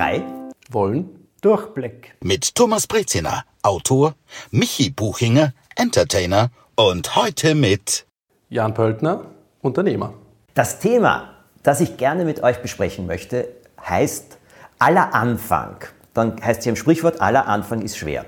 frei wollen Durchblick. Mit Thomas Breziner, Autor, Michi Buchinger, Entertainer und heute mit Jan Pöltner, Unternehmer. Das Thema, das ich gerne mit euch besprechen möchte, heißt aller Anfang. Dann heißt es ja im Sprichwort, aller Anfang ist schwer.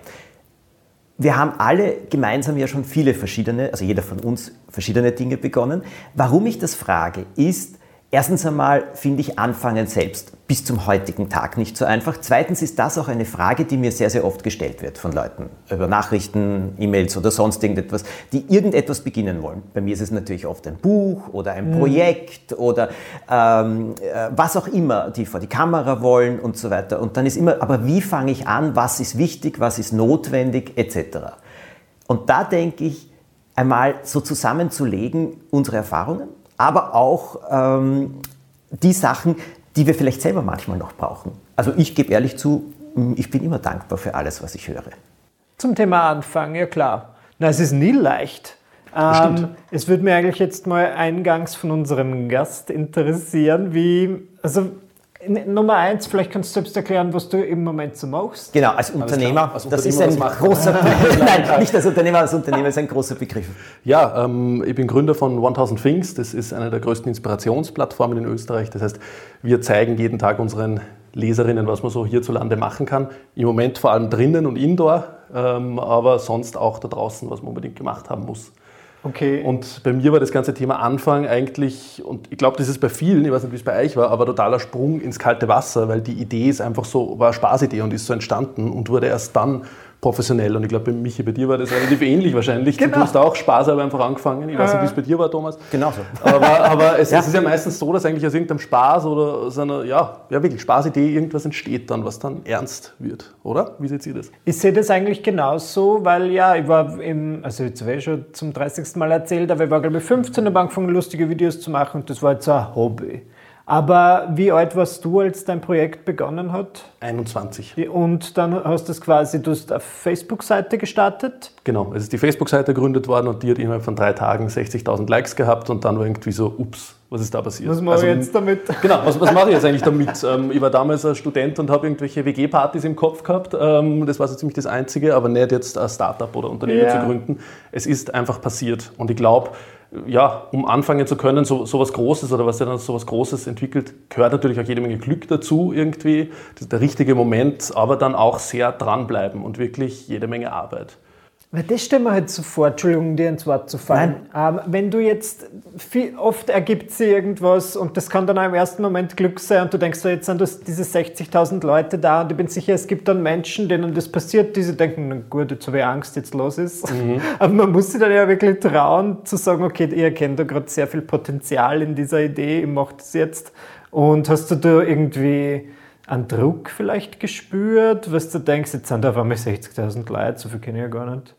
Wir haben alle gemeinsam ja schon viele verschiedene, also jeder von uns verschiedene Dinge begonnen. Warum ich das frage, ist, Erstens einmal finde ich Anfangen selbst bis zum heutigen Tag nicht so einfach. Zweitens ist das auch eine Frage, die mir sehr, sehr oft gestellt wird von Leuten über Nachrichten, E-Mails oder sonst irgendetwas, die irgendetwas beginnen wollen. Bei mir ist es natürlich oft ein Buch oder ein mhm. Projekt oder ähm, äh, was auch immer, die vor die Kamera wollen und so weiter. Und dann ist immer, aber wie fange ich an, was ist wichtig, was ist notwendig etc. Und da denke ich, einmal so zusammenzulegen, unsere Erfahrungen, aber auch ähm, die Sachen, die wir vielleicht selber manchmal noch brauchen. Also ich gebe ehrlich zu, ich bin immer dankbar für alles, was ich höre. Zum Thema Anfang, ja klar. Na, es ist nie leicht. Ähm, es würde mir eigentlich jetzt mal eingangs von unserem Gast interessieren, wie, also Nummer eins, vielleicht kannst du selbst erklären, was du im Moment so machst. Genau, als Unternehmer. Als das ist ein großer Nein, nicht als Unternehmer, als Unternehmer ist ein großer Begriff. Ja, ähm, ich bin Gründer von 1000 Things. Das ist eine der größten Inspirationsplattformen in Österreich. Das heißt, wir zeigen jeden Tag unseren Leserinnen, was man so hierzulande machen kann. Im Moment vor allem drinnen und indoor, ähm, aber sonst auch da draußen, was man unbedingt gemacht haben muss. Okay. Und bei mir war das ganze Thema Anfang eigentlich, und ich glaube, das ist bei vielen, ich weiß nicht, wie es bei euch war, aber totaler Sprung ins kalte Wasser, weil die Idee ist einfach so, war Spaßidee und ist so entstanden und wurde erst dann professionell. Und ich glaube, bei Michi, bei dir war das relativ ähnlich wahrscheinlich. Genau. Du hast auch Spaß aber einfach angefangen. Ich weiß nicht, wie es bei dir war, Thomas. Genau so. Aber, aber es, ja. es, ist ja meistens so, dass eigentlich aus irgendeinem Spaß oder aus einer, ja, ja wirklich Spaßidee irgendwas entsteht dann, was dann ernst wird, oder? Wie seht ihr das? Ich sehe das eigentlich genauso, weil ja, ich war im, also jetzt habe ich schon zum 30. Mal erzählt, aber ich war glaube ich 15 und angefangen, lustige Videos zu machen und das war jetzt ein Hobby. Aber wie alt warst du, als dein Projekt begonnen hat? 21. Und dann hast du es quasi, du hast eine Facebook-Seite gestartet? Genau, es ist die Facebook-Seite gegründet worden und die hat innerhalb von drei Tagen 60.000 Likes gehabt und dann war irgendwie so, ups, was ist da passiert? Was mache also, ich jetzt damit? Genau, was, was mache ich jetzt eigentlich damit? Ähm, ich war damals ein Student und habe irgendwelche WG-Partys im Kopf gehabt. Ähm, das war so ziemlich das Einzige, aber nicht jetzt ein Startup oder Unternehmen yeah. zu gründen. Es ist einfach passiert und ich glaube, ja, um anfangen zu können, so, so was Großes oder was ja dann so was Großes entwickelt, gehört natürlich auch jede Menge Glück dazu irgendwie. Das ist der richtige Moment, aber dann auch sehr dranbleiben und wirklich jede Menge Arbeit. Weil das stellen wir halt so vor, Entschuldigung, dir ins Wort zu fallen. Ähm, wenn du jetzt, viel, oft ergibt sich irgendwas und das kann dann auch im ersten Moment Glück sein und du denkst, so, jetzt sind das diese 60.000 Leute da und ich bin sicher, es gibt dann Menschen, denen das passiert, die sich denken, na gut, jetzt habe ich Angst, jetzt los ist. Mhm. Aber man muss sich dann ja wirklich trauen, zu sagen, okay, ihr erkennt da gerade sehr viel Potenzial in dieser Idee, ich mache das jetzt. Und hast du da irgendwie einen Druck vielleicht gespürt, was du denkst, jetzt sind da auf einmal 60.000 Leute, so viel kenne ich ja gar nicht.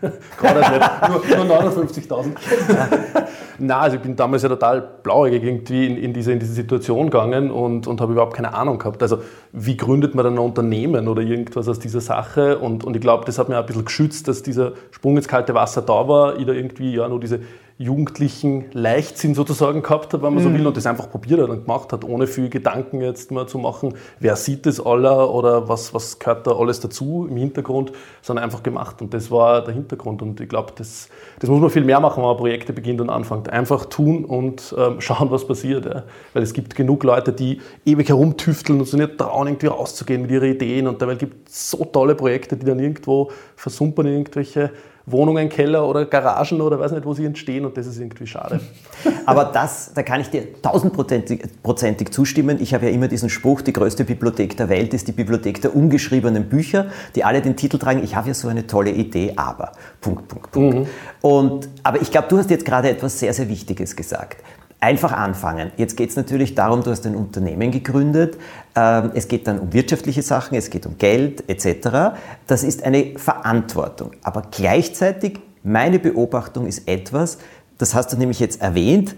gar nicht, nur, nur 59.000. Nein, also ich bin damals ja total blauäugig irgendwie in, in, diese, in diese Situation gegangen und, und habe überhaupt keine Ahnung gehabt. Also wie gründet man dann ein Unternehmen oder irgendwas aus dieser Sache? Und, und ich glaube, das hat mir ein bisschen geschützt, dass dieser Sprung ins kalte Wasser da war, ich da irgendwie ja nur diese jugendlichen Leichtsinn sozusagen gehabt hat, wenn man mhm. so will, und das einfach probiert hat und gemacht hat, ohne viel Gedanken jetzt mal zu machen, wer sieht das alle oder was, was gehört da alles dazu im Hintergrund, sondern einfach gemacht. Und das war der Hintergrund. Und ich glaube, das, das muss man viel mehr machen, wenn man Projekte beginnt und anfängt. Einfach tun und ähm, schauen, was passiert. Ja. Weil es gibt genug Leute, die ewig herumtüfteln und sich nicht trauen, irgendwie rauszugehen mit ihren Ideen. Und dabei gibt es so tolle Projekte, die dann irgendwo versumpern in irgendwelche Wohnungen, Keller oder Garagen oder weiß nicht, wo sie entstehen und das ist irgendwie schade. Aber das, da kann ich dir tausendprozentig zustimmen. Ich habe ja immer diesen Spruch, die größte Bibliothek der Welt ist die Bibliothek der ungeschriebenen Bücher, die alle den Titel tragen, ich habe ja so eine tolle Idee, aber, Punkt, Punkt, Punkt. Mhm. Und, aber ich glaube, du hast jetzt gerade etwas sehr, sehr Wichtiges gesagt. Einfach anfangen. Jetzt geht es natürlich darum, du hast ein Unternehmen gegründet. Ähm, es geht dann um wirtschaftliche Sachen, es geht um Geld etc. Das ist eine Verantwortung. Aber gleichzeitig, meine Beobachtung ist etwas, das hast du nämlich jetzt erwähnt,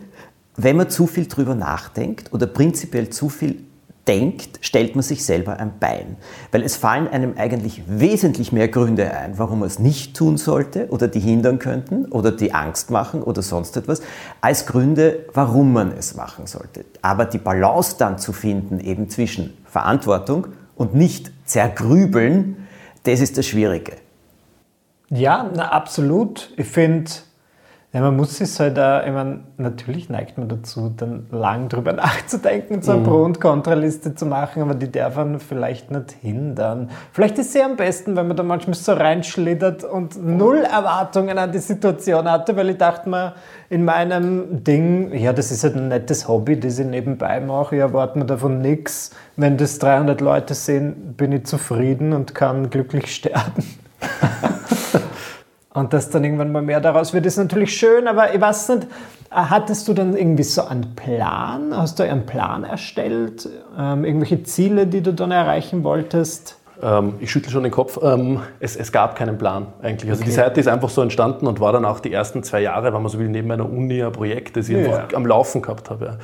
wenn man zu viel drüber nachdenkt oder prinzipiell zu viel denkt, stellt man sich selber ein Bein. Weil es fallen einem eigentlich wesentlich mehr Gründe ein, warum man es nicht tun sollte oder die hindern könnten oder die Angst machen oder sonst etwas, als Gründe, warum man es machen sollte. Aber die Balance dann zu finden, eben zwischen Verantwortung und nicht zergrübeln, das ist das Schwierige. Ja, na, absolut. Ich finde, ja, man muss sich halt auch, ich meine, natürlich neigt man dazu, dann lang drüber nachzudenken, so eine mhm. Pro- und Kontraliste zu machen, aber die darf man vielleicht nicht hindern. Vielleicht ist sie am besten, wenn man da manchmal so reinschlittert und null Erwartungen an die Situation hatte, weil ich dachte mir, in meinem Ding, ja, das ist halt ein nettes Hobby, das ich nebenbei mache, ich erwarte mir davon nichts. Wenn das 300 Leute sehen, bin ich zufrieden und kann glücklich sterben. Und dass dann irgendwann mal mehr daraus wird, ist natürlich schön, aber ich weiß nicht, hattest du dann irgendwie so einen Plan? Hast du einen Plan erstellt? Ähm, irgendwelche Ziele, die du dann erreichen wolltest? Ähm, ich schüttle schon den Kopf. Ähm, es, es, gab keinen Plan eigentlich. Also okay. die Seite ist einfach so entstanden und war dann auch die ersten zwei Jahre, wenn man so will, neben meiner Uni ein Projekt, das ich ja. einfach am Laufen gehabt habe.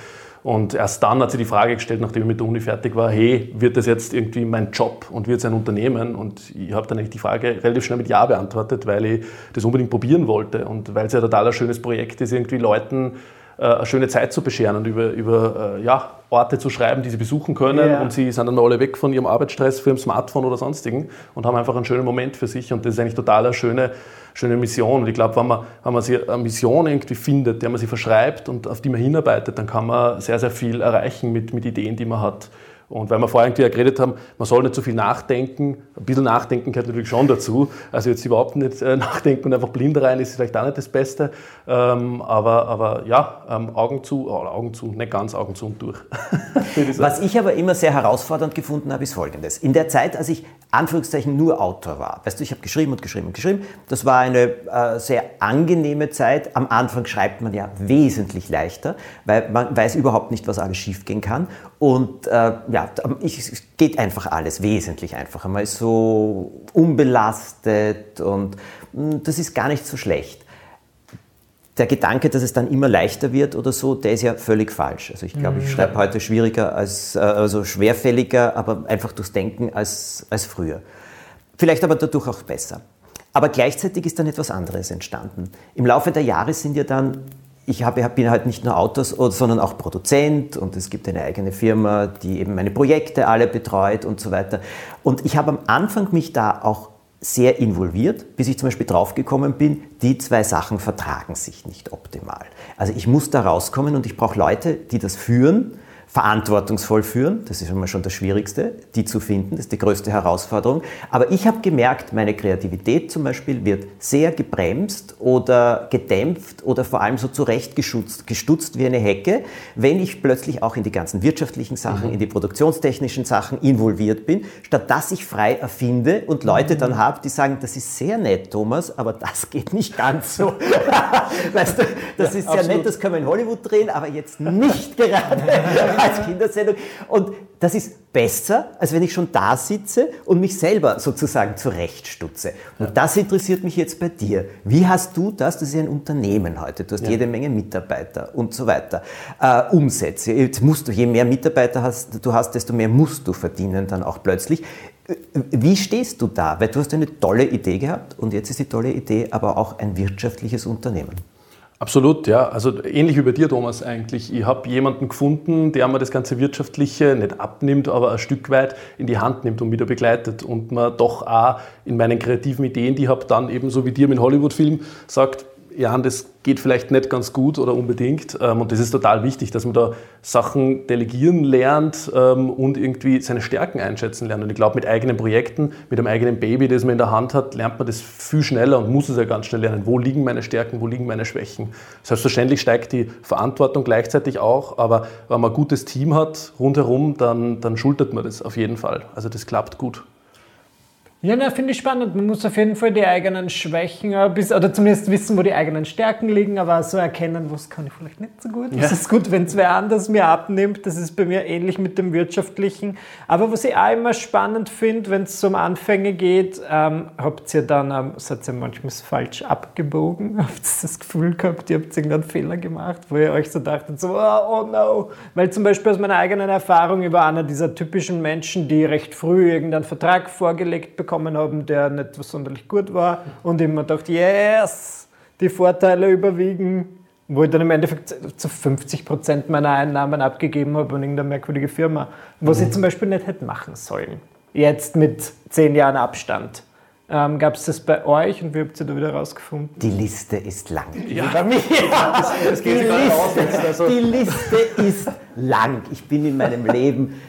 Und erst dann hat sie die Frage gestellt, nachdem ich mit der Uni fertig war, hey, wird das jetzt irgendwie mein Job und wird es ein Unternehmen? Und ich habe dann eigentlich die Frage relativ schnell mit Ja beantwortet, weil ich das unbedingt probieren wollte und weil es ja total ein schönes Projekt ist, irgendwie Leuten eine schöne Zeit zu bescheren und über, über äh, ja, Orte zu schreiben, die sie besuchen können. Yeah. Und sie sind dann alle weg von ihrem Arbeitsstress für ihrem Smartphone oder sonstigen und haben einfach einen schönen Moment für sich. Und das ist eigentlich total eine schöne schöne Mission. Und ich glaube, wenn man, wenn man sich eine Mission irgendwie findet, der man sich verschreibt und auf die man hinarbeitet, dann kann man sehr, sehr viel erreichen mit, mit Ideen, die man hat. Und weil wir vorher irgendwie geredet haben, man soll nicht so viel nachdenken. Ein bisschen nachdenken gehört natürlich schon dazu. Also jetzt überhaupt nicht äh, nachdenken und einfach blind rein ist vielleicht auch nicht das Beste. Ähm, aber, aber ja, ähm, Augen zu, oh, Augen zu, nicht ganz Augen zu und durch. Was ich aber immer sehr herausfordernd gefunden habe, ist folgendes. In der Zeit, als ich Anführungszeichen nur Autor war, weißt du, ich habe geschrieben und geschrieben und geschrieben, das war eine äh, sehr angenehme Zeit. Am Anfang schreibt man ja wesentlich leichter, weil man weiß überhaupt nicht, was alles schiefgehen kann. Und äh, ja, es geht einfach alles wesentlich einfacher. Man ist so unbelastet und hm, das ist gar nicht so schlecht. Der Gedanke, dass es dann immer leichter wird oder so, der ist ja völlig falsch. Also ich glaube, ich mhm. schreibe heute schwieriger als, äh, also schwerfälliger, aber einfach durchs Denken als, als früher. Vielleicht aber dadurch auch besser. Aber gleichzeitig ist dann etwas anderes entstanden. Im Laufe der Jahre sind ja dann ich habe, bin halt nicht nur Autor, sondern auch Produzent und es gibt eine eigene Firma, die eben meine Projekte alle betreut und so weiter. Und ich habe am Anfang mich da auch sehr involviert, bis ich zum Beispiel draufgekommen bin, die zwei Sachen vertragen sich nicht optimal. Also ich muss da rauskommen und ich brauche Leute, die das führen verantwortungsvoll führen. Das ist immer schon das Schwierigste, die zu finden. Das ist die größte Herausforderung. Aber ich habe gemerkt, meine Kreativität zum Beispiel wird sehr gebremst oder gedämpft oder vor allem so zurechtgestutzt gestutzt wie eine Hecke, wenn ich plötzlich auch in die ganzen wirtschaftlichen Sachen, mhm. in die produktionstechnischen Sachen involviert bin, statt dass ich frei erfinde und Leute mhm. dann habe, die sagen, das ist sehr nett, Thomas, aber das geht nicht ganz so. weißt du, das ja, ist sehr absolut. nett, das können wir in Hollywood drehen, aber jetzt nicht gerade als Kindersendung. Und das ist besser, als wenn ich schon da sitze und mich selber sozusagen zurechtstutze. Und ja. das interessiert mich jetzt bei dir. Wie hast du das, das ist ja ein Unternehmen heute, du hast ja. jede Menge Mitarbeiter und so weiter, äh, Umsätze. Jetzt musst du, je mehr Mitarbeiter hast, du hast, desto mehr musst du verdienen dann auch plötzlich. Wie stehst du da? Weil du hast eine tolle Idee gehabt und jetzt ist die tolle Idee aber auch ein wirtschaftliches Unternehmen. Absolut, ja. Also ähnlich wie bei dir, Thomas, eigentlich. Ich habe jemanden gefunden, der mir das ganze Wirtschaftliche nicht abnimmt, aber ein Stück weit in die Hand nimmt und wieder begleitet und man doch auch in meinen kreativen Ideen, die ich habe, dann eben so wie dir mit Hollywood-Film sagt, ja, das geht vielleicht nicht ganz gut oder unbedingt. Ähm, und das ist total wichtig, dass man da Sachen delegieren lernt ähm, und irgendwie seine Stärken einschätzen lernt. Und ich glaube, mit eigenen Projekten, mit einem eigenen Baby, das man in der Hand hat, lernt man das viel schneller und muss es ja ganz schnell lernen. Wo liegen meine Stärken, wo liegen meine Schwächen? Selbstverständlich steigt die Verantwortung gleichzeitig auch, aber wenn man ein gutes Team hat rundherum, dann, dann schultert man das auf jeden Fall. Also das klappt gut. Ja, na, finde ich spannend. Man muss auf jeden Fall die eigenen Schwächen bis, oder zumindest wissen, wo die eigenen Stärken liegen, aber so erkennen, was kann ich vielleicht nicht so gut. Ja. ist gut, wenn es wer anders mir abnimmt. Das ist bei mir ähnlich mit dem Wirtschaftlichen. Aber was ich auch immer spannend finde, wenn es um Anfänge geht, ähm, habt ihr dann, ähm, seid ihr manchmal falsch abgebogen? Habt ihr das Gefühl gehabt, ihr habt irgendeinen Fehler gemacht, wo ihr euch so dachtet, so, oh, oh no. Weil zum Beispiel aus meiner eigenen Erfahrung über einer dieser typischen Menschen, die recht früh irgendeinen Vertrag vorgelegt bekommen, bekommen haben, der nicht sonderlich gut war und immer dachte, yes, die Vorteile überwiegen, wo ich dann im Endeffekt zu 50 Prozent meiner Einnahmen abgegeben habe an irgendeine merkwürdige Firma, was mhm. ich zum Beispiel nicht hätte machen sollen. Jetzt mit zehn Jahren Abstand. Ähm, Gab es das bei euch und wie habt ihr da wieder rausgefunden? Die Liste ist lang. Ja. Bei mir. Das, das die, Liste, also. die Liste ist lang. Ich bin in meinem Leben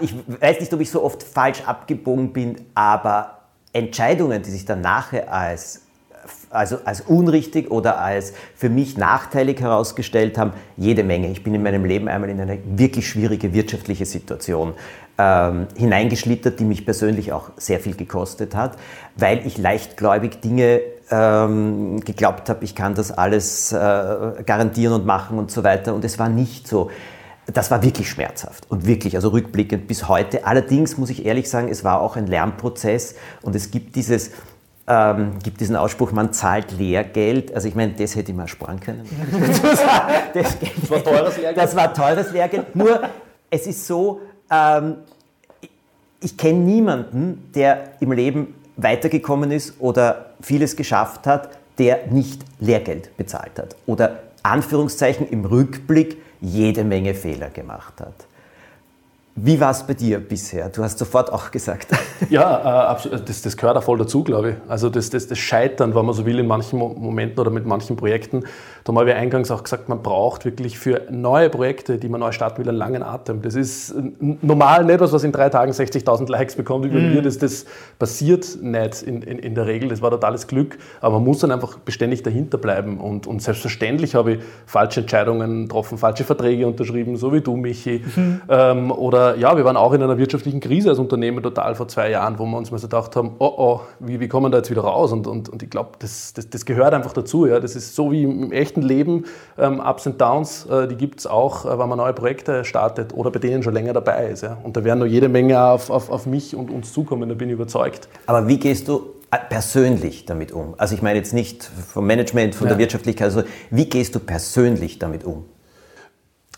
ich weiß nicht, ob ich so oft falsch abgebogen bin, aber Entscheidungen, die sich dann nachher als also als unrichtig oder als für mich nachteilig herausgestellt haben, jede Menge. Ich bin in meinem Leben einmal in eine wirklich schwierige wirtschaftliche Situation ähm, hineingeschlittert, die mich persönlich auch sehr viel gekostet hat, weil ich leichtgläubig Dinge ähm, geglaubt habe, ich kann das alles äh, garantieren und machen und so weiter. Und es war nicht so das war wirklich schmerzhaft und wirklich, also rückblickend bis heute. Allerdings muss ich ehrlich sagen, es war auch ein Lernprozess und es gibt dieses, ähm, gibt diesen Ausspruch, man zahlt Lehrgeld. Also ich meine, das hätte ich mal sparen können. das, das, war teures Lehrgeld. Das war teures Lehrgeld. Nur, es ist so, ähm, ich kenne niemanden, der im Leben weitergekommen ist oder vieles geschafft hat, der nicht Lehrgeld bezahlt hat. Oder Anführungszeichen im Rückblick jede Menge Fehler gemacht hat. Wie war es bei dir bisher? Du hast sofort auch gesagt. Ja, äh, das, das gehört auch voll dazu, glaube ich. Also das, das, das Scheitern, wenn man so will, in manchen Momenten oder mit manchen Projekten, da haben wir eingangs auch gesagt, man braucht wirklich für neue Projekte, die man neu starten will, einen langen Atem. Das ist normal nicht was, was in drei Tagen 60.000 Likes bekommt über mm. mir. Das, das passiert nicht in, in, in, der Regel. Das war totales Glück. Aber man muss dann einfach beständig dahinter bleiben. Und, und selbstverständlich habe ich falsche Entscheidungen getroffen, falsche Verträge unterschrieben, so wie du, Michi. Mhm. Ähm, oder ja, wir waren auch in einer wirtschaftlichen Krise als Unternehmen total vor zwei Jahren, wo wir uns mal so gedacht haben, oh oh, wie, wie kommen wir da jetzt wieder raus? Und, und, und ich glaube, das, das, das, gehört einfach dazu. Ja. Das ist so wie im echten Leben, ähm, Ups und Downs, äh, die gibt es auch, äh, wenn man neue Projekte startet oder bei denen schon länger dabei ist. Ja. Und da werden noch jede Menge auf, auf, auf mich und uns zukommen, da bin ich überzeugt. Aber wie gehst du äh, persönlich damit um? Also ich meine jetzt nicht vom Management, von ja. der Wirtschaftlichkeit, also wie gehst du persönlich damit um?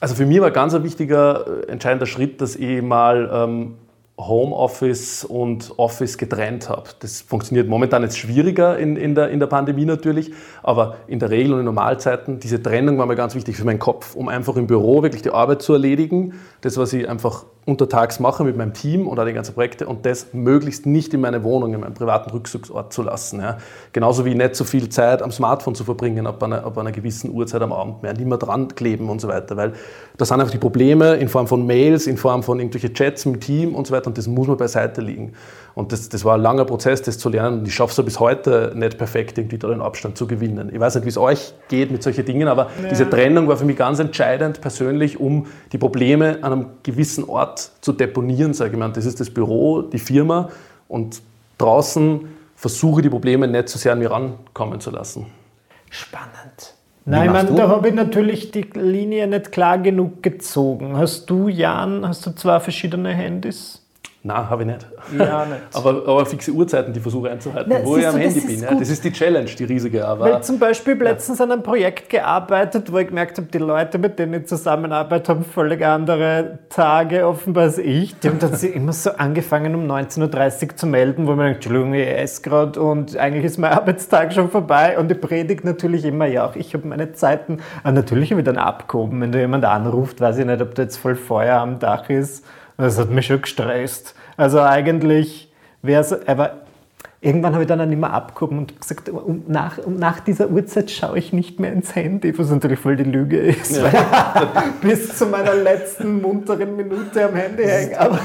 Also für mich war ganz ein wichtiger, äh, entscheidender Schritt, dass ich mal ähm, Homeoffice und Office getrennt habe. Das funktioniert momentan jetzt schwieriger in, in, der, in der Pandemie natürlich, aber in der Regel und in Normalzeiten, diese Trennung war mir ganz wichtig für meinen Kopf, um einfach im Büro wirklich die Arbeit zu erledigen, das, was ich einfach untertags mache mit meinem Team auch die ganzen Projekte und das möglichst nicht in meine Wohnung, in meinem privaten Rückzugsort zu lassen. Ja. Genauso wie nicht so viel Zeit am Smartphone zu verbringen, ab einer, ab einer gewissen Uhrzeit am Abend mehr, nicht mehr dran kleben und so weiter, weil das sind einfach die Probleme in Form von Mails, in Form von irgendwelchen Chats im Team und so weiter und das muss man beiseite liegen. Und das, das war ein langer Prozess, das zu lernen und ich schaffe es bis heute nicht perfekt, irgendwie da den Abstand zu gewinnen. Ich weiß nicht, wie es euch geht mit solchen Dingen, aber ja. diese Trennung war für mich ganz entscheidend persönlich, um die Probleme an einem gewissen Ort zu deponieren, sage ich mal. Das ist das Büro, die Firma und draußen versuche die Probleme nicht so sehr an mir rankommen zu lassen. Spannend. Nein, ich meine, da habe ich natürlich die Linie nicht klar genug gezogen. Hast du, Jan, hast du zwei verschiedene Handys? Nein, habe ich nicht. Ja, nicht. aber, aber fixe Uhrzeiten, die versuche einzuhalten, Na, wo ich am du, Handy bin. Ja, das ist die Challenge, die riesige. Aber, Weil zum Beispiel ja. letztens an einem Projekt gearbeitet, wo ich gemerkt habe, die Leute, mit denen ich zusammenarbeite, haben völlig andere Tage offenbar als ich. Die haben dann immer so angefangen, um 19.30 Uhr zu melden, wo man denkt, Entschuldigung, ich esse gerade und eigentlich ist mein Arbeitstag schon vorbei. Und ich predige natürlich immer, ja, auch ich habe meine Zeiten. Aber natürlich habe ich dann abgehoben. Wenn da jemand anruft, weiß ich nicht, ob da jetzt voll Feuer am Dach ist. Das hat mich schon gestresst. Also eigentlich wäre es, aber irgendwann habe ich dann auch nicht mehr abgehoben und gesagt, um nach, um nach dieser Uhrzeit schaue ich nicht mehr ins Handy, was natürlich voll die Lüge ist, weil ich bis zu meiner letzten munteren Minute am Handy hänge. Aber,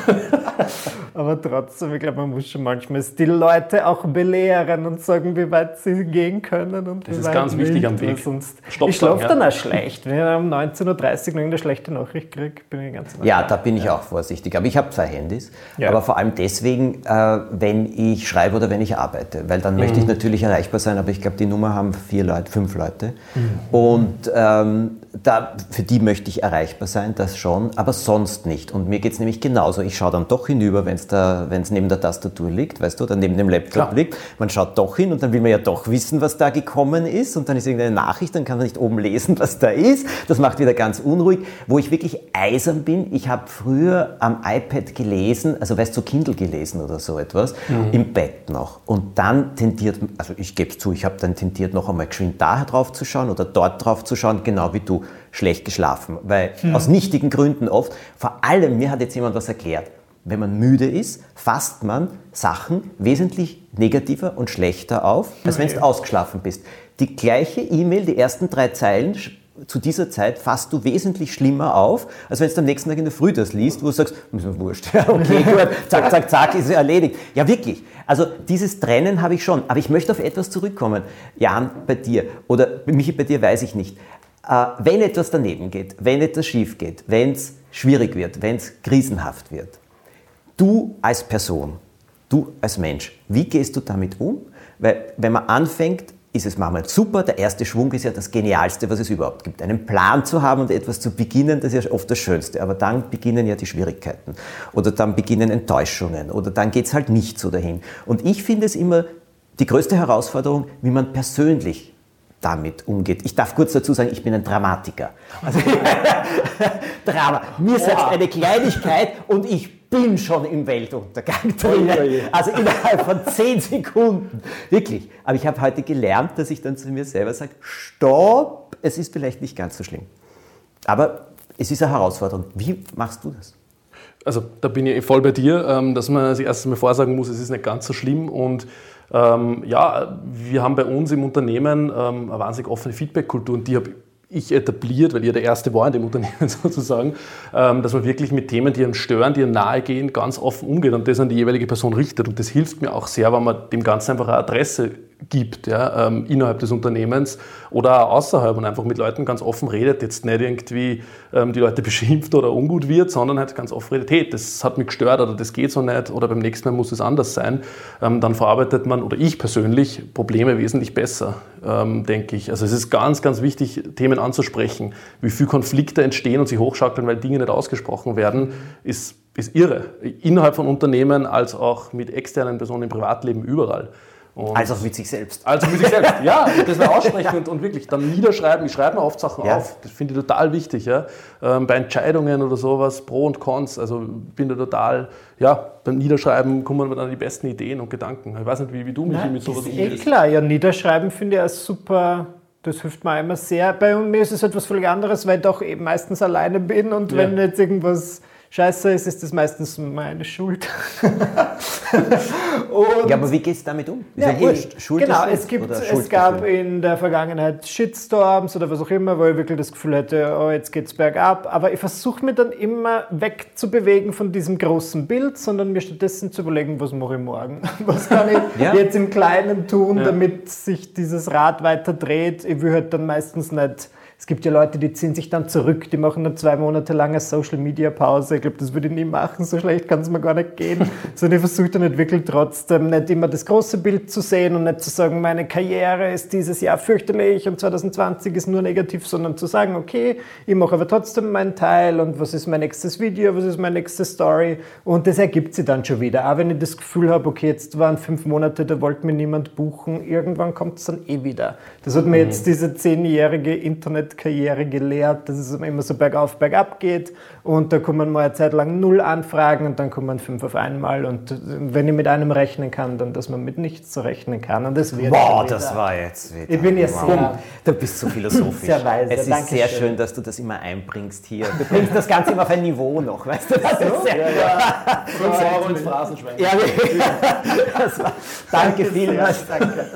aber trotzdem, ich glaube, man muss schon manchmal die Leute auch belehren und sagen, wie weit sie gehen können. Und Das ist ganz wichtig am Weg. weil Sonst, Stopp ich schlafe ja. dann auch schlecht. Wenn ich um 19.30 Uhr noch irgendeine schlechte Nachricht kriege, bin ich ganz Ja, da bin ich auch vorsichtig. Aber ich habe zwei Handys. Ja. Aber vor allem deswegen, äh, wenn ich schreibe oder wenn ich arbeite. Weil dann möchte ich Mhm. natürlich erreichbar sein. Aber ich glaube, die Nummer haben vier Leute, fünf Leute. Mhm. Und ähm, da, für die möchte ich erreichbar sein, das schon. Aber sonst nicht. Und mir geht es nämlich genauso. Ich schaue dann doch hinüber, wenn es neben der Tastatur liegt, weißt du, oder neben dem Laptop Klar. liegt. Man schaut doch hin und dann will man ja doch wissen, was da gekommen ist. Und dann ist irgendeine Nachricht, dann kann man nicht oben lesen, was da ist. Das macht wieder ganz unruhig. Wo ich wirklich eisern bin, ich habe früher am iPad gelesen, also weißt du, Kindle gelesen oder so etwas, im Bett noch. Und dann tendiert, also ich gebe es zu, ich habe dann tendiert, noch einmal geschwind da drauf zu schauen oder dort drauf zu schauen, genau wie du, schlecht geschlafen. Weil aus nichtigen Gründen oft, vor allem, mir hat jetzt jemand was erklärt, wenn man müde ist, fasst man Sachen wesentlich negativer und schlechter auf, als wenn du ausgeschlafen bist. Die gleiche E-Mail, die ersten drei Zeilen zu dieser Zeit fasst du wesentlich schlimmer auf, als wenn du am nächsten Tag in der Früh das liest, wo du sagst, ist mir wurscht, ja, okay, gut, zack, zack, zack, ist erledigt. Ja, wirklich. Also dieses Trennen habe ich schon. Aber ich möchte auf etwas zurückkommen. Jan, bei dir oder Michi, bei dir weiß ich nicht. Äh, wenn etwas daneben geht, wenn etwas schief geht, wenn es schwierig wird, wenn es krisenhaft wird, du als Person, du als Mensch, wie gehst du damit um? Weil wenn man anfängt, ist es manchmal super. Der erste Schwung ist ja das Genialste, was es überhaupt gibt. Einen Plan zu haben und etwas zu beginnen, das ist ja oft das Schönste. Aber dann beginnen ja die Schwierigkeiten. Oder dann beginnen Enttäuschungen. Oder dann geht es halt nicht so dahin. Und ich finde es immer die größte Herausforderung, wie man persönlich damit umgeht. Ich darf kurz dazu sagen, ich bin ein Dramatiker. Also, Drama. Mir sagt eine Kleinigkeit und ich bin schon im Weltuntergang drin. Also innerhalb von zehn Sekunden. Wirklich. Aber ich habe heute gelernt, dass ich dann zu mir selber sage, stopp, es ist vielleicht nicht ganz so schlimm. Aber es ist eine Herausforderung. Wie machst du das? Also da bin ich voll bei dir, ähm, dass man sich erst mal vorsagen muss, es ist nicht ganz so schlimm. Und ähm, ja, wir haben bei uns im Unternehmen ähm, eine wahnsinnig offene Feedback-Kultur und die habe ich etabliert, weil ihr der Erste war in dem Unternehmen sozusagen, ähm, dass man wirklich mit Themen, die einem stören, die einem nahe gehen, ganz offen umgeht und das an die jeweilige Person richtet. Und das hilft mir auch sehr, wenn man dem Ganzen einfach eine Adresse gibt, ja, ähm, innerhalb des Unternehmens oder auch außerhalb und einfach mit Leuten ganz offen redet, jetzt nicht irgendwie ähm, die Leute beschimpft oder ungut wird, sondern halt ganz offen redet, hey, das hat mich gestört oder das geht so nicht oder beim nächsten Mal muss es anders sein, ähm, dann verarbeitet man oder ich persönlich Probleme wesentlich besser, ähm, denke ich. Also es ist ganz, ganz wichtig, Themen anzusprechen. Wie viel Konflikte entstehen und sich hochschaukeln, weil Dinge nicht ausgesprochen werden, ist, ist irre. Innerhalb von Unternehmen als auch mit externen Personen im Privatleben überall. Und Also auch mit sich selbst. also mit sich selbst, ja, das mal aussprechen und, und wirklich dann niederschreiben. Ich schreibe mir oft Sachen Ja. auf, das finde ich total wichtig. Ja? Ähm, bei Entscheidungen oder sowas, Pro und Cons, also bin da total, ja, beim Niederschreiben kommen mir dann die besten Ideen und Gedanken. Ich weiß nicht, wie, wie du mich mit sowas ist eh umgehst. klar, ja, niederschreiben finde ich auch super. Das hilft mir immer sehr. Bei mir ist es etwas völlig anderes, weil ich doch eben meistens alleine bin und Ja. wenn jetzt irgendwas scheiße ist, ist das meistens meine Schuld. Ja, aber wie gehst du damit um? Ist ja, ja, wurscht. Schuld genau, es, gibt, es gab in der Vergangenheit Shitstorms oder was auch immer, wo ich wirklich das Gefühl hatte, oh, jetzt geht's bergab. Aber ich versuche mir dann immer wegzubewegen von diesem großen Bild, sondern mir stattdessen zu überlegen, was mache ich morgen? Was kann ich Ja. jetzt im Kleinen tun, damit sich dieses Rad weiter dreht? Ich will halt dann meistens nicht. Es gibt ja Leute, die ziehen sich dann zurück, die machen dann zwei Monate lange Social Media Pause. Ich glaube, das würde ich nie machen, so schlecht kann es mir gar nicht gehen. Sondern ich versuche dann wirklich trotzdem nicht immer das große Bild zu sehen und nicht zu sagen, meine Karriere ist dieses Jahr fürchterlich und 2020 ist nur negativ, sondern zu sagen, okay, ich mache aber trotzdem meinen Teil und was ist mein nächstes Video, was ist meine nächste Story und das ergibt sich dann schon wieder. Auch wenn ich das Gefühl habe, okay, jetzt waren fünf Monate, da wollte mir niemand buchen, irgendwann kommt es dann eh wieder. Das hat mir jetzt diese zehnjährige Internet Internetkarriere gelehrt, dass es immer so bergauf, bergab geht und da kommen mal eine Zeit lang null Anfragen und dann kommen fünf auf einmal und wenn ich mit einem rechnen kann, dann dass man mit nichts zu rechnen kann und das wird Wow, das war jetzt wieder. Ich bin ja wow. sehr- Du bist so philosophisch. Sehr weise, es ist danke sehr schön. dass du das immer einbringst hier. Du bringst das Ganze immer auf ein Niveau noch, weißt du? Das ist sehr, 5 Euro ins Phrasenschwein. Ja, war, danke vielmals.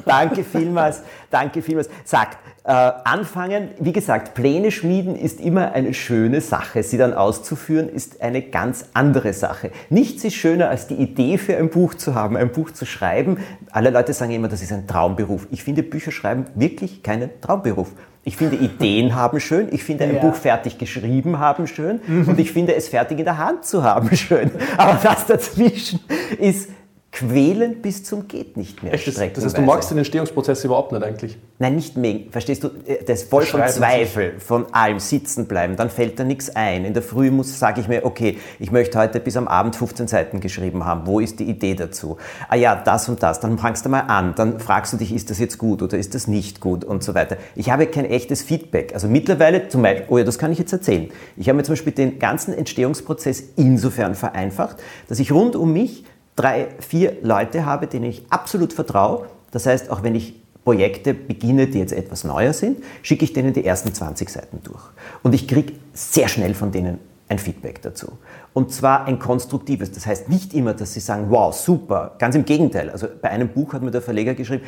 Danke vielmals. Danke vielmals. Sagt, äh, anfangen, wie gesagt, Pläne schmieden ist immer eine schöne Sache. Sie dann auszuführen ist eine ganz andere Sache. Nichts ist schöner, als die Idee für ein Buch zu haben, ein Buch zu schreiben. Alle Leute sagen immer, das ist ein Traumberuf. Ich finde Bücher schreiben wirklich keinen Traumberuf. Ich finde Ideen haben schön, ich finde ein Ja. Buch fertig geschrieben haben schön und ich finde es fertig in der Hand zu haben schön. Aber das dazwischen ist quälend bis zum geht nicht mehr. Echt, das, das heißt, du magst den Entstehungsprozess überhaupt nicht eigentlich. Nein, nicht mehr. Verstehst du? Das ist voll von Zweifel, von allem sitzen bleiben. Dann fällt da nichts ein. In der Früh muss, sage ich mir, okay, ich möchte heute bis am Abend 15 Seiten geschrieben haben. Wo ist die Idee dazu? Ah ja, das und das. Dann fangst du mal an. Dann fragst du dich, ist das jetzt gut oder ist das nicht gut und so weiter. Ich habe kein echtes Feedback. Also mittlerweile zum Beispiel, oh ja, das kann ich jetzt erzählen. Ich habe mir zum Beispiel den ganzen Entstehungsprozess insofern vereinfacht, dass ich rund um mich drei, vier Leute habe, denen ich absolut vertraue. Das heißt, auch wenn ich Projekte beginne, die jetzt etwas neuer sind, schicke ich denen die ersten 20 Seiten durch. Und ich kriege sehr schnell von denen ein Feedback dazu. Und zwar ein konstruktives. Das heißt nicht immer, dass sie sagen, wow, super. Ganz im Gegenteil. Also bei einem Buch hat mir der Verleger geschrieben,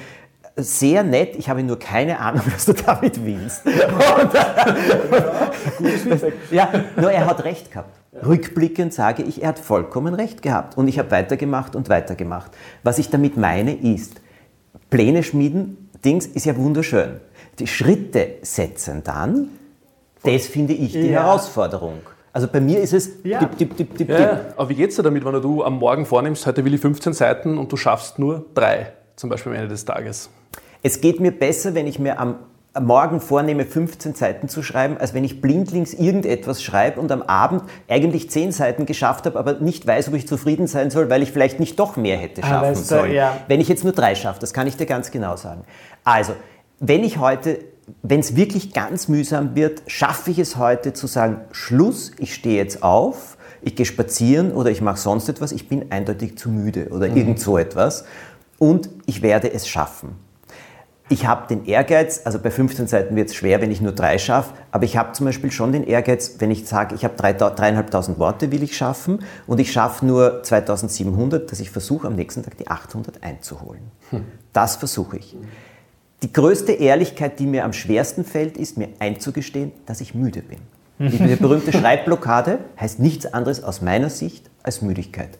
sehr nett, ich habe nur keine Ahnung, was du damit willst. Und, ja, nur er hat recht gehabt. Rückblickend sage ich, er hat vollkommen recht gehabt. Und ich habe weitergemacht und weitergemacht. Was ich damit meine ist, Pläne schmieden, Dings ist ja wunderschön. Die Schritte setzen dann, das finde ich die Ja. Herausforderung. Also bei mir ist es Ja. dip, dip, dip, dip, Ja, dip. ja. aber wie geht's dir damit, wenn du am Morgen vornimmst, heute will ich 15 Seiten und du schaffst nur drei, zum Beispiel am Ende des Tages? Es geht mir besser, wenn ich mir am am Morgen vornehme, 15 Seiten zu schreiben, als wenn ich blindlings irgendetwas schreibe und am Abend eigentlich 10 Seiten geschafft habe, aber nicht weiß, ob ich zufrieden sein soll, weil ich vielleicht nicht doch mehr hätte Ah, schaffen weißt du, sollen. ja. Wenn ich jetzt nur drei schaffe, das kann ich dir ganz genau sagen. Also, wenn ich heute, wenn es wirklich ganz mühsam wird, schaffe ich es heute zu sagen, Schluss, ich stehe jetzt auf, ich gehe spazieren oder ich mache sonst etwas, ich bin eindeutig zu müde oder irgend so etwas und ich werde es schaffen. Ich habe den Ehrgeiz, also bei 15 Seiten wird es schwer, wenn ich nur drei schaffe, aber ich habe zum Beispiel schon den Ehrgeiz, wenn ich sage, ich habe drei- dreieinhalbtausend Worte will ich schaffen und ich schaffe nur 2700, dass ich versuche am nächsten Tag die 800 einzuholen. Das versuche ich. Die größte Ehrlichkeit, die mir am schwersten fällt, ist mir einzugestehen, dass ich müde bin. Die berühmte Schreibblockade heißt nichts anderes aus meiner Sicht als Müdigkeit.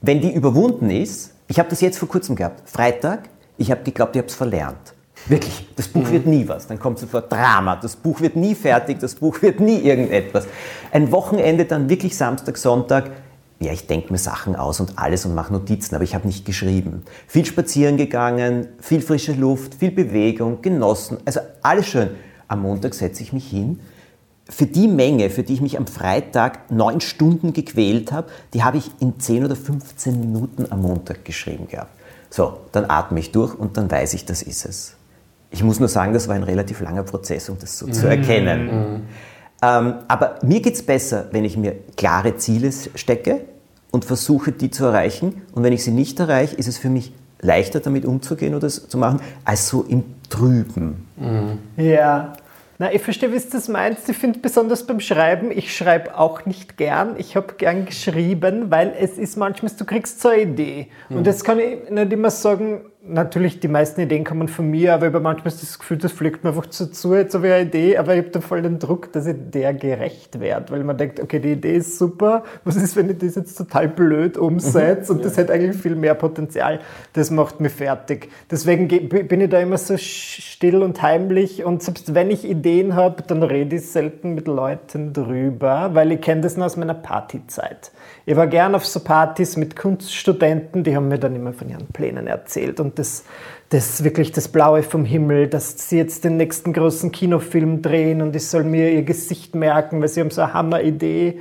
Wenn die überwunden ist, ich habe das jetzt vor kurzem gehabt, Freitag, ich habe geglaubt, ich habe es verlernt. Wirklich, das Buch wird nie was. Dann kommt sofort Drama, das Buch wird nie fertig, das Buch wird nie irgendetwas. Ein Wochenende dann wirklich Samstag, Sonntag, ja, ich denke mir Sachen aus und alles und mache Notizen, aber ich habe nicht geschrieben. Viel spazieren gegangen, viel frische Luft, viel Bewegung, genossen, also alles schön. Am Montag setze ich mich hin. Für die Menge, für die ich mich am Freitag neun Stunden gequält habe, die habe ich in 10 oder 15 Minuten am Montag geschrieben gehabt. So, dann atme ich durch und dann weiß ich, das ist es. Ich muss nur sagen, das war ein relativ langer Prozess, um das so zu erkennen. Ähm, aber mir geht es besser, wenn ich mir klare Ziele stecke und versuche, die zu erreichen. Und wenn ich sie nicht erreiche, ist es für mich leichter, damit umzugehen oder es zu machen, als so im Trüben. Ja. Na, ich verstehe, wie du das meinst. Ich finde besonders beim Schreiben, ich schreibe auch nicht gern. Ich habe gern geschrieben, weil es ist manchmal, du kriegst so eine Idee. Und das kann ich nicht immer sagen, natürlich, die meisten Ideen kommen von mir, aber ich habe manchmal das Gefühl, das fliegt mir einfach so zu, jetzt habe ich eine Idee, aber ich habe da voll den Druck, dass ich der gerecht werde, weil man denkt, okay, die Idee ist super, was ist, wenn ich das jetzt total blöd umsetze und das hat eigentlich viel mehr Potenzial. Das macht mich fertig. Deswegen ge- bin ich da immer so still und heimlich und selbst wenn ich Ideen habe, dann rede ich selten mit Leuten drüber, weil ich kenne das noch aus meiner Partyzeit. Ich war gern auf so Partys mit Kunststudenten, die haben mir dann immer von ihren Plänen erzählt und das, das wirklich das Blaue vom Himmel, dass sie jetzt den nächsten großen Kinofilm drehen und ich soll mir ihr Gesicht merken, weil sie haben so eine Hammeridee.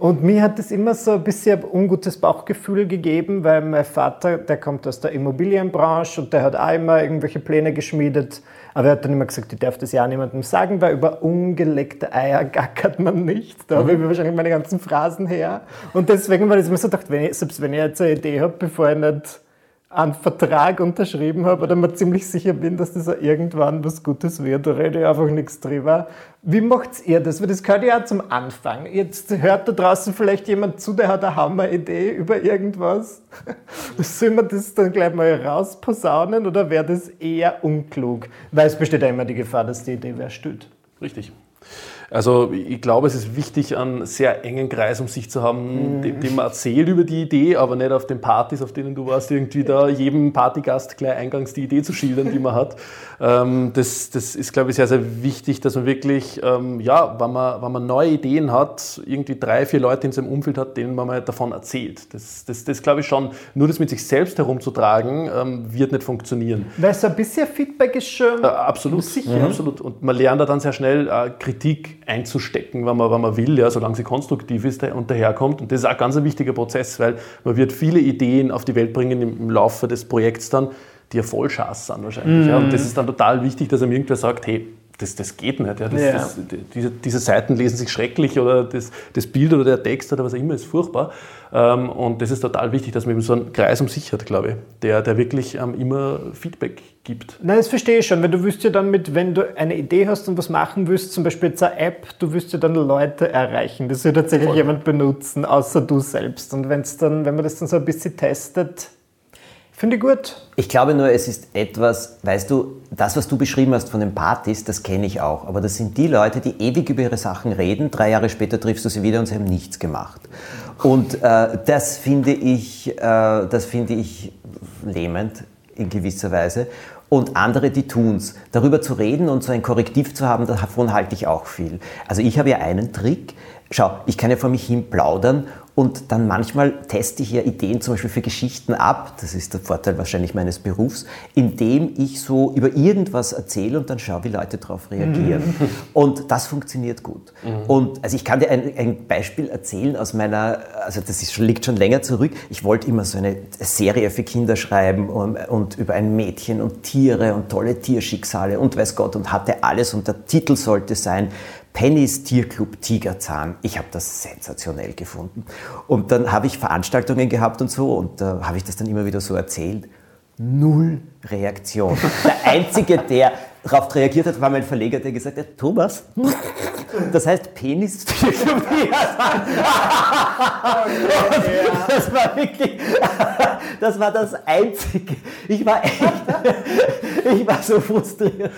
Und mir hat es immer so ein bisschen ein ungutes Bauchgefühl gegeben, weil mein Vater, der kommt aus der Immobilienbranche und der hat auch immer irgendwelche Pläne geschmiedet. Aber er hat dann immer gesagt, ich darf das ja niemandem sagen, weil über ungelegte Eier gackert man nicht. Da habe ich mir wahrscheinlich meine ganzen Phrasen her. Und deswegen war das immer so gedacht, wenn ich, selbst wenn ich jetzt eine Idee habe, bevor ich nicht einen Vertrag unterschrieben habe oder mir ziemlich sicher bin, dass das irgendwann was Gutes wird, da rede ich einfach nichts drüber. Wie macht ihr das? Weil das gehört ja auch zum Anfang. Jetzt hört da draußen vielleicht jemand zu, der hat eine Hammeridee über irgendwas. Soll man das dann gleich mal rausposaunen oder wäre das eher unklug? Weil es besteht ja immer die Gefahr, dass die Idee wer stützt. Richtig. Also ich glaube, es ist wichtig, einen sehr engen Kreis um sich zu haben, mhm. dem, dem, man erzählt über die Idee, aber nicht auf den Partys, auf denen du warst, irgendwie da jedem Partygast gleich eingangs die Idee zu schildern, die man hat. Ähm, das, das ist, glaube ich, sehr, sehr wichtig, dass man wirklich, ähm, ja, wenn man, wenn man neue Ideen hat, irgendwie drei, vier Leute in seinem Umfeld hat, denen man mal davon erzählt. Das, das, das glaube ich schon. Nur das mit sich selbst herumzutragen, ähm, wird nicht funktionieren. Weil so ein bisschen Feedback ist schon äh, absolut, sicher. Mhm. absolut. Und man lernt da dann sehr schnell äh, Kritik einzustecken, wenn man, wenn man will, ja, solange sie konstruktiv ist und daherkommt. Und das ist auch ganz ein wichtiger Prozess, weil man wird viele Ideen auf die Welt bringen im, im Laufe des Projekts dann, die ja voll Schaß sind wahrscheinlich. Mm. Ja. Und mhm. das ist dann total wichtig, dass einem irgendwer sagt, hey, das, das geht nicht. Ja. Das, ja. Das, diese, diese, Seiten lesen sich schrecklich oder das, das Bild oder der Text oder was auch immer ist furchtbar. Ähm, und das ist total wichtig, dass man eben so einen Kreis um sich hat, glaube ich, der, der wirklich ähm, immer Feedback gibt. Nein, das verstehe ich schon, weil du wirst ja dann mit, wenn du eine Idee hast und was machen willst, zum Beispiel jetzt eine App, du wirst ja dann Leute erreichen. Das wird tatsächlich Voll. jemand benutzen, außer du selbst. Und wenn's dann, wenn man das dann so ein bisschen testet, Finde ich gut. Ich glaube nur, es ist etwas, weißt du, das, was du beschrieben hast von den Partys, das kenne ich auch. Aber das sind die Leute, die ewig über ihre Sachen reden. Drei Jahre später triffst du sie wieder und sie haben nichts gemacht. Und äh, das finde ich, äh, das ich lähmend in gewisser Weise. Und andere, die tun's. Darüber zu reden und so ein Korrektiv zu haben, davon halte ich auch viel. Also ich habe ja einen Trick. Schau, ich kann ja vor mich hin plaudern und dann manchmal teste ich ja Ideen zum Beispiel für Geschichten ab, das ist der Vorteil wahrscheinlich meines Berufs, indem ich so über irgendwas erzähle und dann schaue, wie Leute darauf reagieren. Mhm. Und das funktioniert gut. Mhm. Und also ich kann dir ein, ein, Beispiel erzählen aus meiner, also das ist, liegt schon länger zurück. Ich wollte immer so eine Serie für Kinder schreiben und, und über ein Mädchen und Tiere und tolle Tierschicksale und weiß Gott und hatte alles und der Titel sollte sein Pennys Tierclub Tigerzahn. Ich habe das sensationell gefunden. Und dann habe ich Veranstaltungen gehabt und so und da äh, habe ich das dann immer wieder so erzählt. Null Reaktion. Der Einzige, der darauf reagiert hat, war mein Verleger, der gesagt hat, Thomas, das heißt Penis das war wirklich, das war das Einzige. Ich war echt, ich war so frustriert.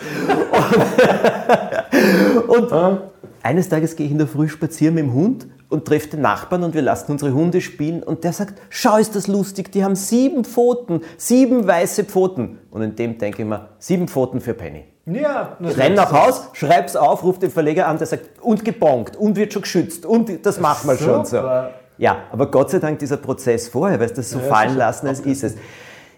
Und, und eines Tages gehe ich in der Früh spazieren mit dem Hund und treffe den Nachbarn und wir lassen unsere Hunde spielen und der sagt, schau, ist das lustig, die haben sieben Pfoten, sieben weiße Pfoten. Und in dem denke ich mir, sieben Pfoten für Penny. Ja, Renn nach Haus, schreib's auf, ruf den Verleger an, der sagt, und gebongt, und wird schon geschützt, und das machen wir schon so. Ja, aber Gott sei Dank dieser Prozess vorher, weil es das so ja, fallen lassen, als ist es.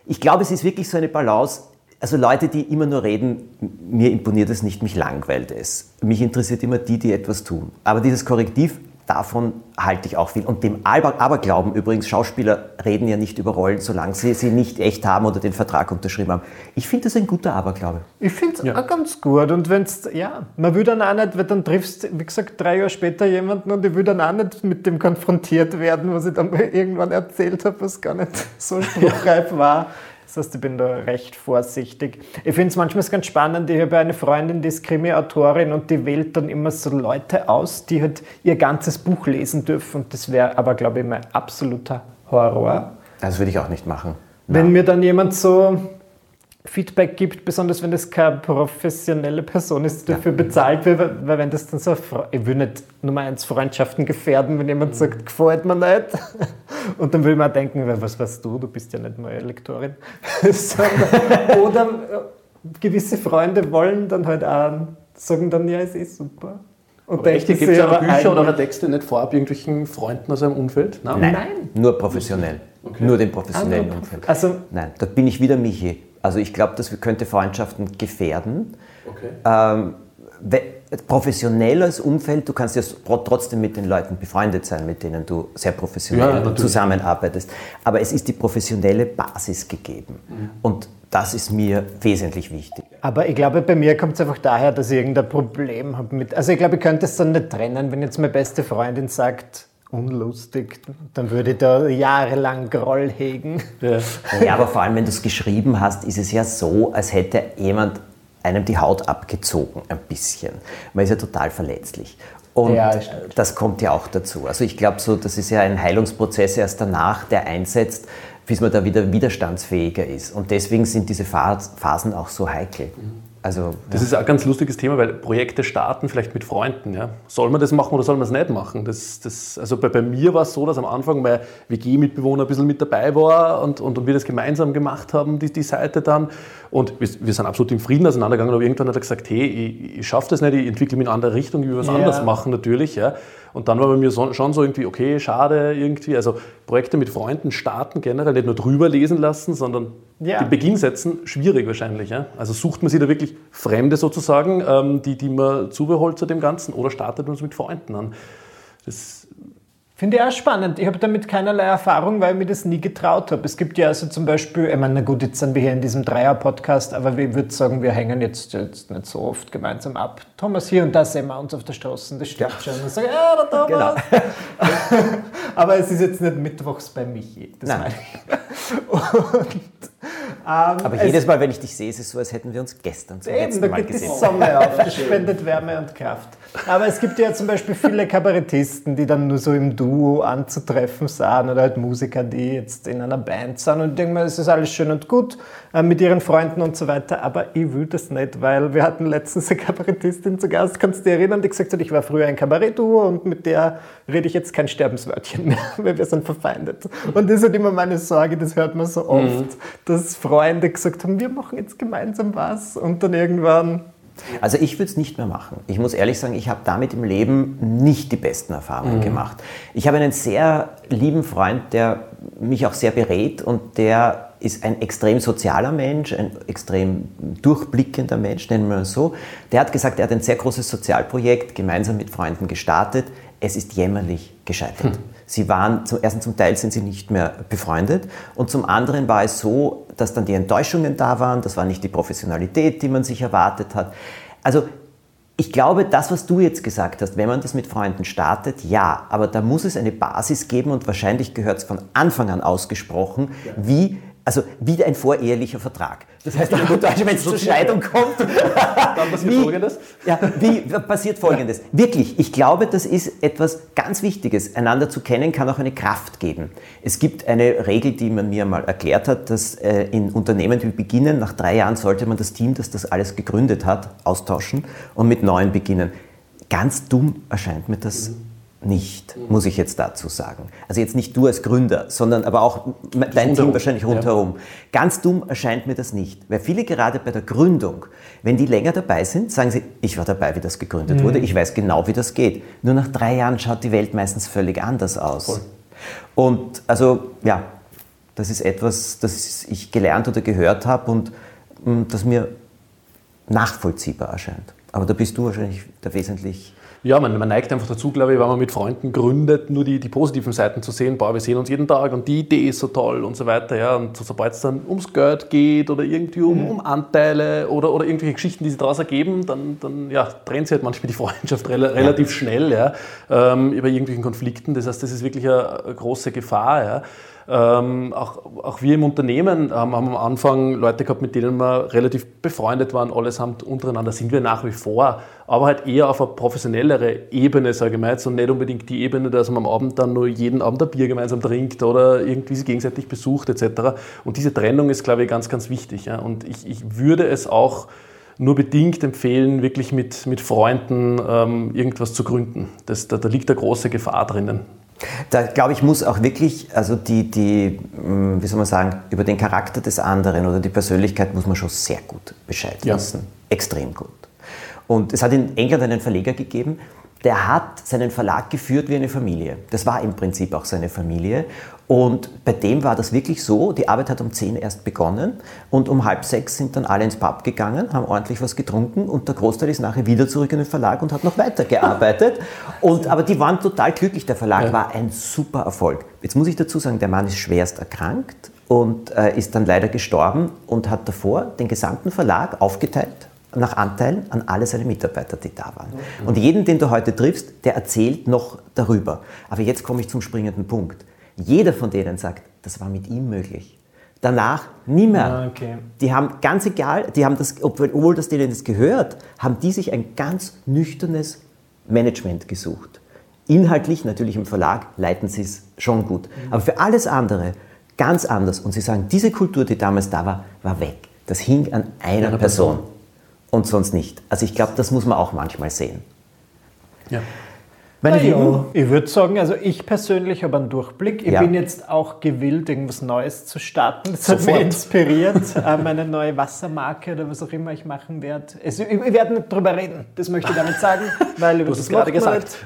Ich glaube, es ist wirklich so eine Balance also Leute, die immer nur reden, mir imponiert es nicht, mich langweilt es. Mich interessiert immer die, die etwas tun. Aber dieses Korrektiv, davon halte ich auch viel. Und dem Aberglauben übrigens, Schauspieler reden ja nicht über Rollen, solange sie sie nicht echt haben oder den Vertrag unterschrieben haben. Ich finde das ein guter Aberglaube. Ich finde es ja. auch ganz gut. Und wenn es, ja, man will dann auch nicht, weil dann triffst wie gesagt, drei Jahre später jemanden und ich will dann auch nicht mit dem konfrontiert werden, was ich dann irgendwann erzählt habe, was gar nicht so spruchreif war. Das heißt, ich bin da recht vorsichtig. Ich finde es manchmal ganz spannend. Ich habe eine Freundin, die ist Krimi-Autorin und die wählt dann immer so Leute aus, die halt ihr ganzes Buch lesen dürfen. Und das wäre aber, glaube ich, mein absoluter Horror. Das würde ich auch nicht machen. Wenn mir dann jemand so Feedback gibt, besonders wenn das keine professionelle Person ist, die dafür ja. bezahlt wird, weil wenn das dann so, ich will nicht Nummer eins Freundschaften gefährden, wenn jemand sagt, gefällt mir nicht. Und dann will man denken, was weißt du, du bist ja nicht neue Lektorin. Oder äh, gewisse Freunde wollen dann halt auch, sagen dann, ja, es ist super. Und aber echt, gibt es ja Bücher oder Texte nicht vorab irgendwelchen Freunden aus einem Umfeld? Nein, Nein. nur professionell. Okay. Nur den professionellen ah, Umfeld. Also, Nein, da bin ich wieder Michi. Also ich glaube, das könnte Freundschaften gefährden. Okay. Ähm, professionelles Umfeld, du kannst ja trotzdem mit den Leuten befreundet sein, mit denen du sehr professionell ja, zusammenarbeitest. Aber es ist die professionelle Basis gegeben. Mhm. Und das ist mir wesentlich wichtig. Aber ich glaube, bei mir kommt es einfach daher, dass ich irgendein Problem habe mit. Also ich glaube, ich könnte es dann nicht trennen, wenn jetzt meine beste Freundin sagt, unlustig, dann würde ich da jahrelang Groll hegen. Ja. ja, aber vor allem, wenn du es geschrieben hast, ist es ja so, als hätte jemand einem die Haut abgezogen, ein bisschen. Man ist ja total verletzlich. Und ja, das kommt ja auch dazu. Also ich glaube so, das ist ja ein Heilungsprozess erst danach, der einsetzt, bis man da wieder widerstandsfähiger ist. Und deswegen sind diese Phasen auch so heikel. Mhm. Also, das ja. ist ein ganz lustiges Thema, weil Projekte starten vielleicht mit Freunden. Ja. Soll man das machen oder soll man es nicht machen? Das, das, also bei, bei mir war es so, dass am Anfang mein WG-Mitbewohner ein bisschen mit dabei war und, und, und wir das gemeinsam gemacht haben, die, die Seite dann. Und wir, wir, sind absolut im Frieden auseinandergegangen, aber irgendwann hat er gesagt, hey, ich, ich schaffe das nicht, ich entwickle mich in eine andere Richtung, ich will was ja. anderes machen natürlich. Ja. Und dann war bei mir so, schon so irgendwie, okay, schade irgendwie. Also Projekte mit Freunden starten generell, nicht nur drüber lesen lassen, sondern ja. den Beginn setzen, schwierig wahrscheinlich. Ja? Also sucht man sich da wirklich Fremde sozusagen, ähm, die, die man zubeholt zu dem Ganzen oder startet man es mit Freunden an. Das Finde ich auch spannend. Ich habe damit keinerlei Erfahrung, weil ich mir das nie getraut habe. Es gibt ja also zum Beispiel, ich meine, na gut, jetzt sind wir hier in diesem Dreier-Podcast, aber ich würde sagen, wir hängen jetzt, jetzt nicht so oft gemeinsam ab. Thomas, hier und da sehen wir uns auf der Straße, das stimmt ja. schon. Und sage, ja, der Thomas. Genau. aber es ist jetzt nicht mittwochs bei Michi. Das Nein. meine ich. Und ähm, Aber jedes Mal, wenn ich dich sehe, ist es so, als hätten wir uns gestern zum eben, letzten Mal gesehen. Die Sonne auf, das spendet Wärme und Kraft. Aber es gibt ja zum Beispiel viele Kabarettisten, die dann nur so im Duo anzutreffen sind oder halt Musiker, die jetzt in einer Band sind und ich denke mal, es ist alles schön und gut äh, mit ihren Freunden und so weiter, aber ich will das nicht, weil wir hatten letztens eine Kabarettistin zu Gast, kannst du dich erinnern, die gesagt hat, ich war früher ein Kabarettduo und mit der rede ich jetzt kein Sterbenswörtchen mehr, weil wir sind verfeindet. Und das ist halt immer meine Sorge, das hört man so oft, mhm. dass Freunde gesagt haben, wir machen jetzt gemeinsam was und dann irgendwann also ich würde es nicht mehr machen. Ich muss ehrlich sagen, ich habe damit im Leben nicht die besten Erfahrungen mhm. gemacht. Ich habe einen sehr lieben Freund, der mich auch sehr berät und der ist ein extrem sozialer Mensch, ein extrem durchblickender Mensch, nennen wir es so. Der hat gesagt, er hat ein sehr großes Sozialprojekt gemeinsam mit Freunden gestartet. Es ist jämmerlich gescheitert. Hm. Sie waren, zum ersten zum Teil sind sie nicht mehr befreundet und zum anderen war es so, dass dann die Enttäuschungen da waren, das war nicht die Professionalität, die man sich erwartet hat. Also ich glaube, das, was du jetzt gesagt hast, wenn man das mit Freunden startet, ja, aber da muss es eine Basis geben und wahrscheinlich gehört es von Anfang an ausgesprochen, ja. wie also wie ein vorehelicher Vertrag. Das heißt, wenn es zur Scheidung kommt, dann passiert wie, Folgendes. Ja, wie passiert Folgendes? Ja. Wirklich, ich glaube, das ist etwas ganz Wichtiges. Einander zu kennen kann auch eine Kraft geben. Es gibt eine Regel, die man mir mal erklärt hat, dass äh, in Unternehmen, die beginnen, nach drei Jahren sollte man das Team, das das alles gegründet hat, austauschen und mit neuen beginnen. Ganz dumm erscheint mir das. Mhm nicht, muss ich jetzt dazu sagen. Also jetzt nicht du als Gründer, sondern aber auch dein rundherum. Team wahrscheinlich rundherum. Ja. Ganz dumm erscheint mir das nicht, weil viele gerade bei der Gründung, wenn die länger dabei sind, sagen sie, ich war dabei, wie das gegründet mhm. wurde, ich weiß genau, wie das geht. Nur nach drei Jahren schaut die Welt meistens völlig anders aus. Voll. Und also ja, das ist etwas, das ich gelernt oder gehört habe und mm, das mir nachvollziehbar erscheint. Aber da bist du wahrscheinlich der wesentlich ja, man, man, neigt einfach dazu, glaube ich, wenn man mit Freunden gründet, nur die, die positiven Seiten zu sehen. Boah, wir sehen uns jeden Tag und die Idee ist so toll und so weiter. Ja. Und sobald es dann ums Geld geht oder irgendwie um, mhm. um Anteile oder, oder irgendwelche Geschichten, die sich daraus ergeben, dann, dann ja, trennt sich halt manchmal die Freundschaft rel relativ schnell ja, ähm, über irgendwelchen Konflikten. Das heißt, das ist wirklich eine, eine große Gefahr. Ja. Ähm, auch, auch, wir im Unternehmen haben, am Anfang Leute gehabt, mit denen wir relativ befreundet waren, allesamt untereinander sind wir nach wie vor, aber halt eher auf eine professionellere Ebene, sage ich mal jetzt, und nicht unbedingt die Ebene, dass man am Abend dann nur jeden Abend ein Bier gemeinsam trinkt oder irgendwie sich gegenseitig besucht etc. Und diese Trennung ist, glaube ich, ganz, ganz wichtig. Ja. Und ich, ich würde es auch nur bedingt empfehlen, wirklich mit, mit Freunden ähm, irgendwas zu gründen. Das, da, da liegt eine große Gefahr drinnen. Da glaube ich, muss auch wirklich, also die, die, hm, wie soll man sagen, über den Charakter des anderen oder die Persönlichkeit muss man schon sehr gut Bescheid wissen. Ja. Extrem gut. Und es hat in England einen Verleger gegeben, der hat seinen Verlag geführt wie eine Familie. Das war im Prinzip auch seine Familie. Und bei dem war das wirklich so, die Arbeit hat um 10 erst begonnen und um halb sechs sind dann alle ins Pub gegangen, haben ordentlich was getrunken und der Großteil ist nachher wieder zurück in den Verlag und hat noch weitergearbeitet. und, aber die waren total glücklich, der Verlag ja. war ein super Erfolg. Jetzt muss ich dazu sagen, der Mann ist schwerst erkrankt und äh, ist dann leider gestorben und hat davor den gesamten Verlag aufgeteilt nach Anteilen an alle seine Mitarbeiter, die da waren. Und jeden, den du heute triffst, der erzählt noch darüber. Aber jetzt komme ich zum springenden Punkt. Jeder von denen sagt, das war mit ihm möglich. Danach nie mehr. Ah, okay. Die haben ganz egal, die haben das, obwohl das denen das gehört, haben die sich ein ganz nüchternes Management gesucht. Inhaltlich, natürlich im Verlag, leiten sie es schon gut. Aber für alles andere ganz anders. Und sie sagen, diese Kultur, die damals da war, war weg. Das hing an einer ja, Person. Person und sonst nicht. Also ich glaube, das muss man auch manchmal sehen. Ja. Meine ja, ich würde sagen, also ich persönlich habe einen Durchblick. Ich ja. bin jetzt auch gewillt, irgendwas Neues zu starten. Das Sofort. hat mich inspiriert, äh, meine neue Wassermarke oder was auch immer ich machen werde. Also, ich werde nicht drüber reden, das möchte ich damit sagen, weil du hast es gerade gesagt.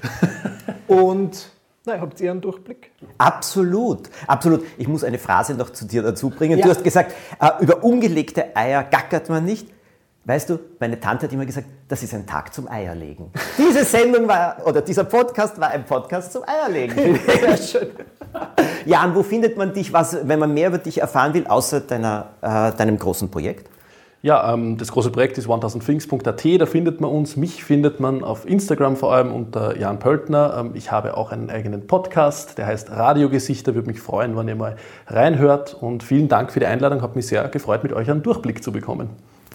Und na, habt ihr einen Durchblick? Absolut, absolut. Ich muss eine Phrase noch zu dir dazu bringen. Ja. Du hast gesagt, äh, über ungelegte Eier gackert man nicht. Weißt du, meine Tante hat immer gesagt, das ist ein Tag zum Eierlegen. Diese Sendung war, oder dieser Podcast war ein Podcast zum Eierlegen. Sehr schön. Jan, wo findet man dich, was, wenn man mehr über dich erfahren will, außer deiner, äh, deinem großen Projekt? Ja, ähm, das große Projekt ist 1000things.at, da findet man uns. Mich findet man auf Instagram vor allem unter Jan Pöltner. Ähm, ich habe auch einen eigenen Podcast, der heißt Radiogesichter. Würde mich freuen, wenn ihr mal reinhört. Und vielen Dank für die Einladung. Hat mich sehr gefreut, mit euch einen Durchblick zu bekommen.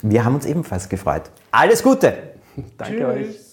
Wir haben uns ebenfalls gefreut. Alles Gute! Danke Tschüss. euch.